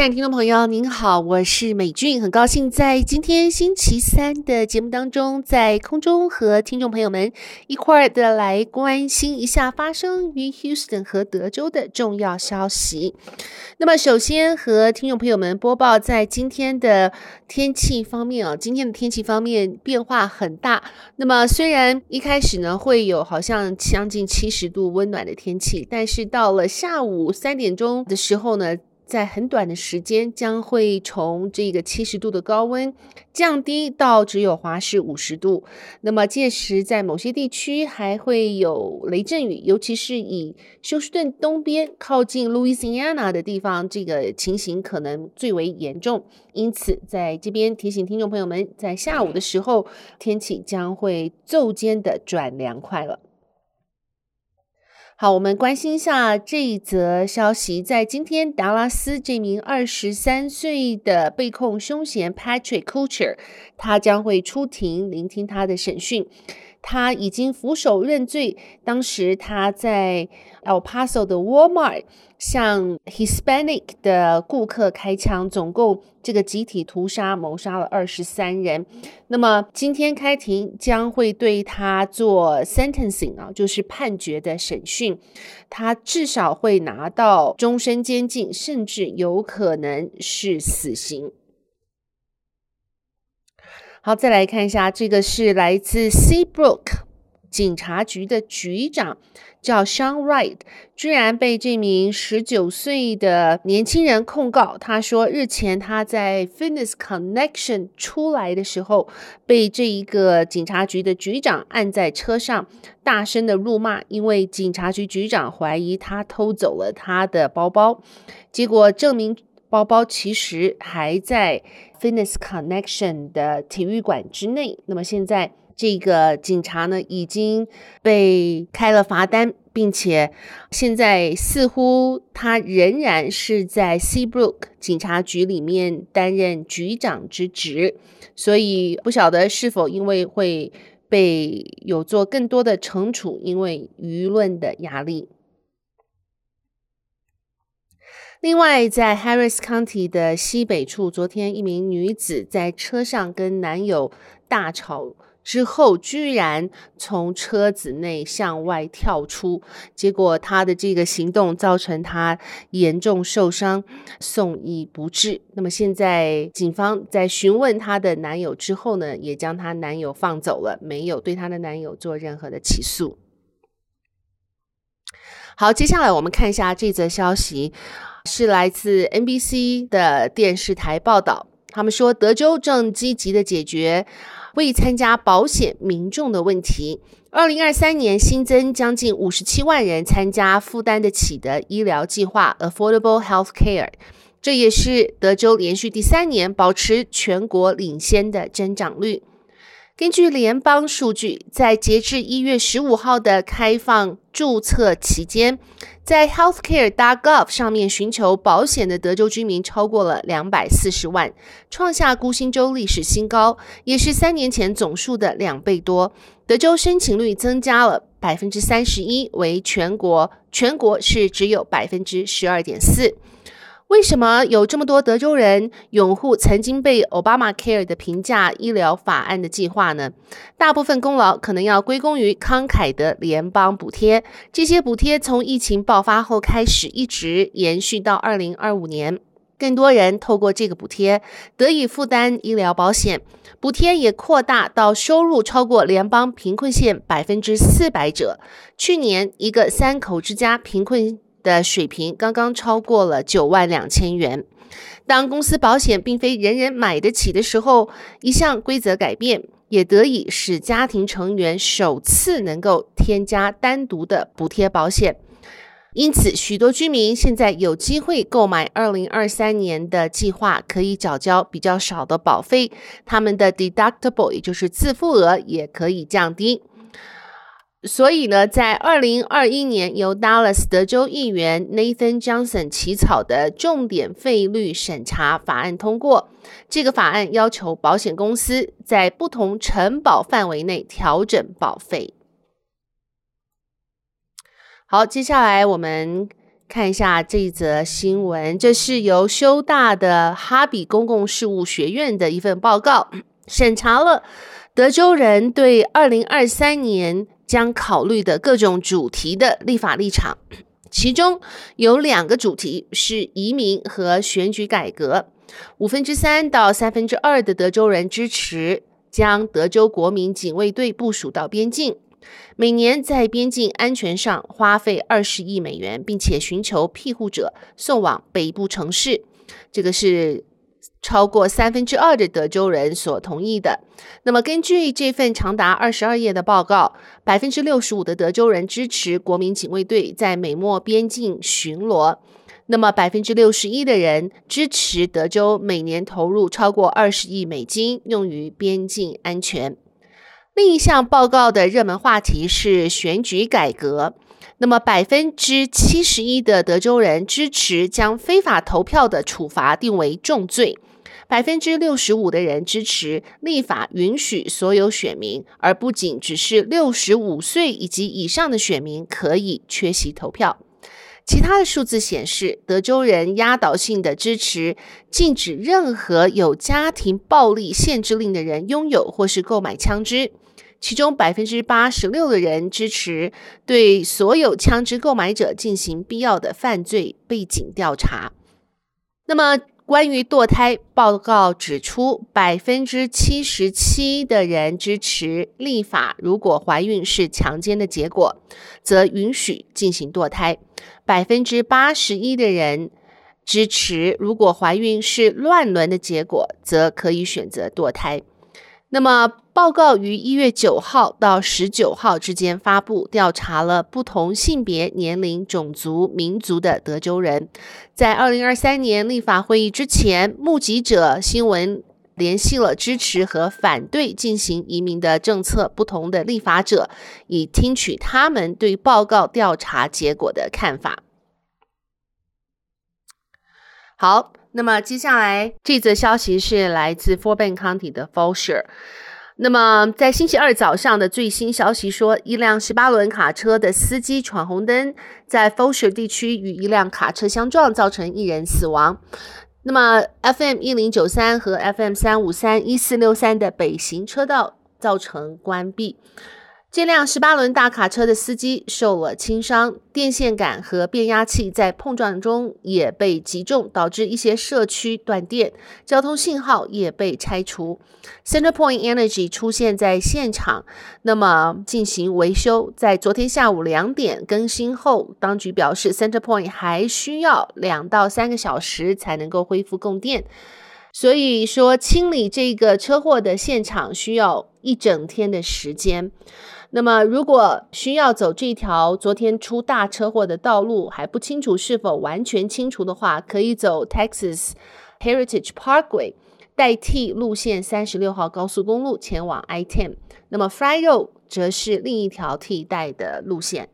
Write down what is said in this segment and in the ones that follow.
亲爱的听众朋友，您好，我是美俊，很高兴在今天星期三的节目当中，在空中和听众朋友们一块儿的来关心一下发生于 Houston 和德州的重要消息。那么，首先和听众朋友们播报，在今天的天气方面啊，今天的天气方面变化很大。那么，虽然一开始呢会有好像将近七十度温暖的天气，但是到了下午三点钟的时候呢。在很短的时间，将会从这个七十度的高温降低到只有华氏五十度。那么届时，在某些地区还会有雷阵雨，尤其是以休斯顿东边靠近路易斯安那的地方，这个情形可能最为严重。因此，在这边提醒听众朋友们，在下午的时候，天气将会骤间的转凉快了。好，我们关心一下这一则消息。在今天，达拉斯这名二十三岁的被控凶嫌 Patrick Kuchar，他将会出庭聆听他的审讯。他已经俯首认罪。当时他在 El Paso 的 Walmart 向 Hispanic 的顾客开枪，总共这个集体屠杀谋杀了二十三人。那么今天开庭将会对他做 sentencing 啊，就是判决的审讯。他至少会拿到终身监禁，甚至有可能是死刑。好，再来看一下，这个是来自 Seabrook 警察局的局长，叫 Sean Wright，居然被这名十九岁的年轻人控告。他说，日前他在 Fitness Connection 出来的时候，被这一个警察局的局长按在车上，大声的辱骂，因为警察局局长怀疑他偷走了他的包包，结果证明。包包其实还在 Fitness Connection 的体育馆之内。那么现在这个警察呢，已经被开了罚单，并且现在似乎他仍然是在 Seabrook 警察局里面担任局长之职，所以不晓得是否因为会被有做更多的惩处，因为舆论的压力。另外，在 Harris County 的西北处，昨天一名女子在车上跟男友大吵之后，居然从车子内向外跳出，结果她的这个行动造成她严重受伤，送医不治。那么现在警方在询问她的男友之后呢，也将她男友放走了，没有对她的男友做任何的起诉。好，接下来我们看一下这则消息。是来自 NBC 的电视台报道，他们说德州正积极的解决未参加保险民众的问题。二零二三年新增将近五十七万人参加负担得起的医疗计划 （Affordable Health Care），这也是德州连续第三年保持全国领先的增长率。根据联邦数据，在截至一月十五号的开放注册期间，在 Healthcare.gov 上面寻求保险的德州居民超过了两百四十万，创下孤星周历史新高，也是三年前总数的两倍多。德州申请率增加了百分之三十一，为全国全国是只有百分之十二点四。为什么有这么多德州人拥护曾经被 Obamacare 的平价医疗法案的计划呢？大部分功劳可能要归功于慷慨的联邦补贴。这些补贴从疫情爆发后开始，一直延续到二零二五年。更多人透过这个补贴得以负担医疗保险，补贴也扩大到收入超过联邦贫困线百分之四百者。去年，一个三口之家贫困的水平刚刚超过了九万两千元。当公司保险并非人人买得起的时候，一项规则改变也得以使家庭成员首次能够添加单独的补贴保险。因此，许多居民现在有机会购买二零二三年的计划，可以缴交比较少的保费，他们的 deductible 也就是自付额也可以降低。所以呢，在二零二一年由 Dallas 德州议员 Nathan Johnson 起草的重点费率审查法案通过。这个法案要求保险公司在不同承保范围内调整保费。好，接下来我们看一下这则新闻，这是由修大的哈比公共事务学院的一份报告，审查了德州人对二零二三年。将考虑的各种主题的立法立场，其中有两个主题是移民和选举改革。五分之三到三分之二的德州人支持将德州国民警卫队部署到边境，每年在边境安全上花费二十亿美元，并且寻求庇护者送往北部城市。这个是。超过三分之二的德州人所同意的。那么，根据这份长达二十二页的报告，百分之六十五的德州人支持国民警卫队在美墨边境巡逻。那么，百分之六十一的人支持德州每年投入超过二十亿美金用于边境安全。另一项报告的热门话题是选举改革。那么，百分之七十一的德州人支持将非法投票的处罚定为重罪。百分之六十五的人支持立法允许所有选民，而不仅只是六十五岁以及以上的选民可以缺席投票。其他的数字显示，德州人压倒性的支持禁止任何有家庭暴力限制令的人拥有或是购买枪支。其中百分之八十六的人支持对所有枪支购买者进行必要的犯罪背景调查。那么，关于堕胎，报告指出，百分之七十七的人支持立法，如果怀孕是强奸的结果，则允许进行堕胎；百分之八十一的人支持，如果怀孕是乱伦的结果，则可以选择堕胎。那么，报告于一月九号到十九号之间发布，调查了不同性别、年龄、种族、民族的德州人。在二零二三年立法会议之前，目击者新闻联系了支持和反对进行移民的政策不同的立法者，以听取他们对报告调查结果的看法。好。那么接下来这则消息是来自 Fort Bend County 的 Fulshear。那么在星期二早上的最新消息说，一辆十八轮卡车的司机闯红灯，在 f o s h e r 地区与一辆卡车相撞，造成一人死亡。那么 FM 一零九三和 FM 三五三一四六三的北行车道造成关闭。这辆十八轮大卡车的司机受了轻伤，电线杆和变压器在碰撞中也被击中，导致一些社区断电，交通信号也被拆除。CenterPoint Energy 出现在现场，那么进行维修。在昨天下午两点更新后，当局表示 CenterPoint 还需要两到三个小时才能够恢复供电，所以说清理这个车祸的现场需要一整天的时间。那么，如果需要走这条昨天出大车祸的道路，还不清楚是否完全清除的话，可以走 Texas Heritage Parkway 代替路线三十六号高速公路前往 I-10。那么 Fry Road 则是另一条替代的路线。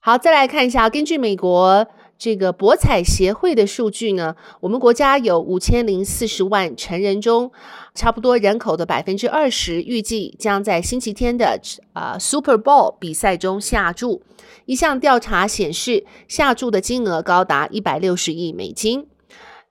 好，再来看一下，根据美国。这个博彩协会的数据呢，我们国家有五千零四十万成人中，差不多人口的百分之二十，预计将在星期天的啊、呃、Super Bowl 比赛中下注。一项调查显示，下注的金额高达一百六十亿美金。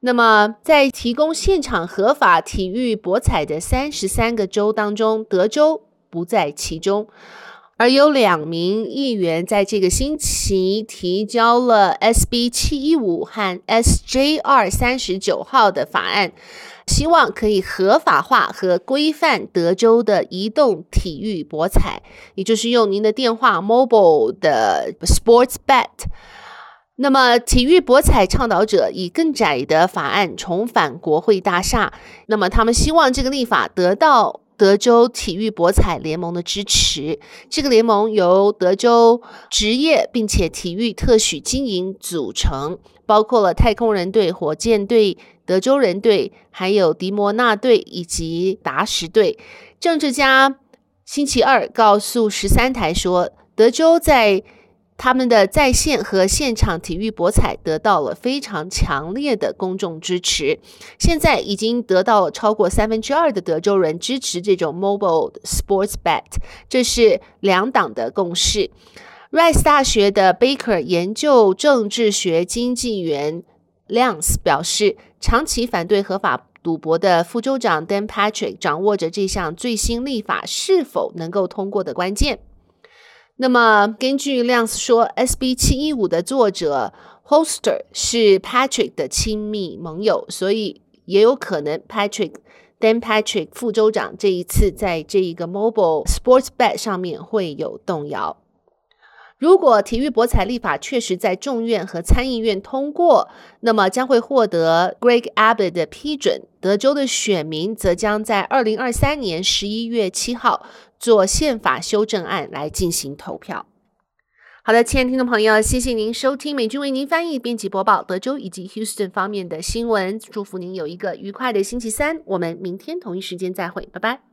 那么，在提供现场合法体育博彩的三十三个州当中，德州不在其中。而有两名议员在这个星期提交了 SB 七一五和 SJR 三十九号的法案，希望可以合法化和规范德州的移动体育博彩，也就是用您的电话 mobile 的 sports bet。那么，体育博彩倡导者以更窄的法案重返国会大厦，那么他们希望这个立法得到。德州体育博彩联盟的支持，这个联盟由德州职业并且体育特许经营组成，包括了太空人队、火箭队、德州人队，还有迪摩纳队以及达什队。政治家星期二告诉十三台说，德州在他们的在线和现场体育博彩得到了非常强烈的公众支持，现在已经得到了超过三分之二的德州人支持这种 mobile sports bet，这是两党的共识。Rice 大学的 Baker 研究政治学经济员 Lance 表示，长期反对合法赌博的副州长 Dan Patrick 掌握着这项最新立法是否能够通过的关键。那么，根据亮说，SB 七一五的作者 Holster 是 Patrick 的亲密盟友，所以也有可能 Patrick Dan Patrick 副州长这一次在这一个 Mobile Sports Bet 上面会有动摇。如果体育博彩立法确实在众院和参议院通过，那么将会获得 Greg Abbott 的批准。德州的选民则将在二零二三年十一月七号做宪法修正案来进行投票。好的，亲爱的听众朋友，谢谢您收听美军为您翻译、编辑播报德州以及 Houston 方面的新闻。祝福您有一个愉快的星期三。我们明天同一时间再会，拜拜。